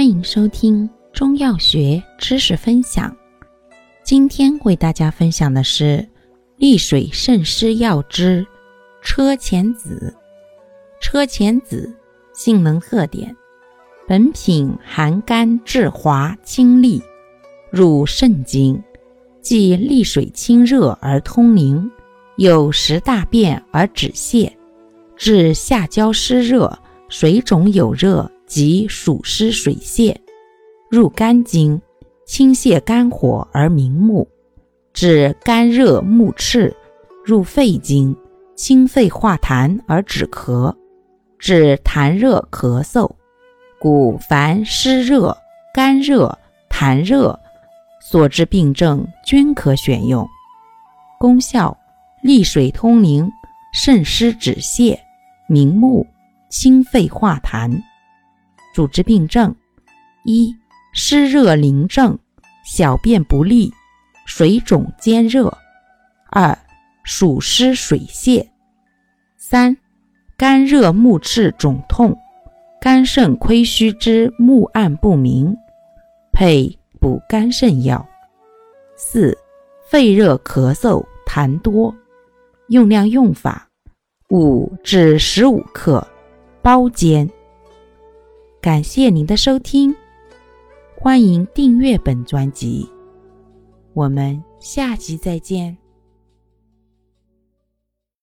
欢迎收听中药学知识分享。今天为大家分享的是利水渗湿药之车前子。车前子性能特点：本品含甘质滑清利，入肾经，既利水清热而通淋，有时大便而止泻，治下焦湿热、水肿有热。及暑湿水泄，入肝经，清泻肝火而明目；治肝热目赤，入肺经，清肺化痰而止咳；治痰热咳嗽。故凡湿热、肝热、痰热所致病症，均可选用。功效：利水通淋，渗湿止泻，明目，清肺化痰。主治病症：一、湿热淋症，小便不利，水肿兼热；二、暑湿水泄；三、肝热目赤肿痛，肝肾亏虚之目暗不明，配补肝肾药；四、肺热咳嗽痰多，用量用法：五至十五克，包煎。感谢您的收听，欢迎订阅本专辑，我们下集再见。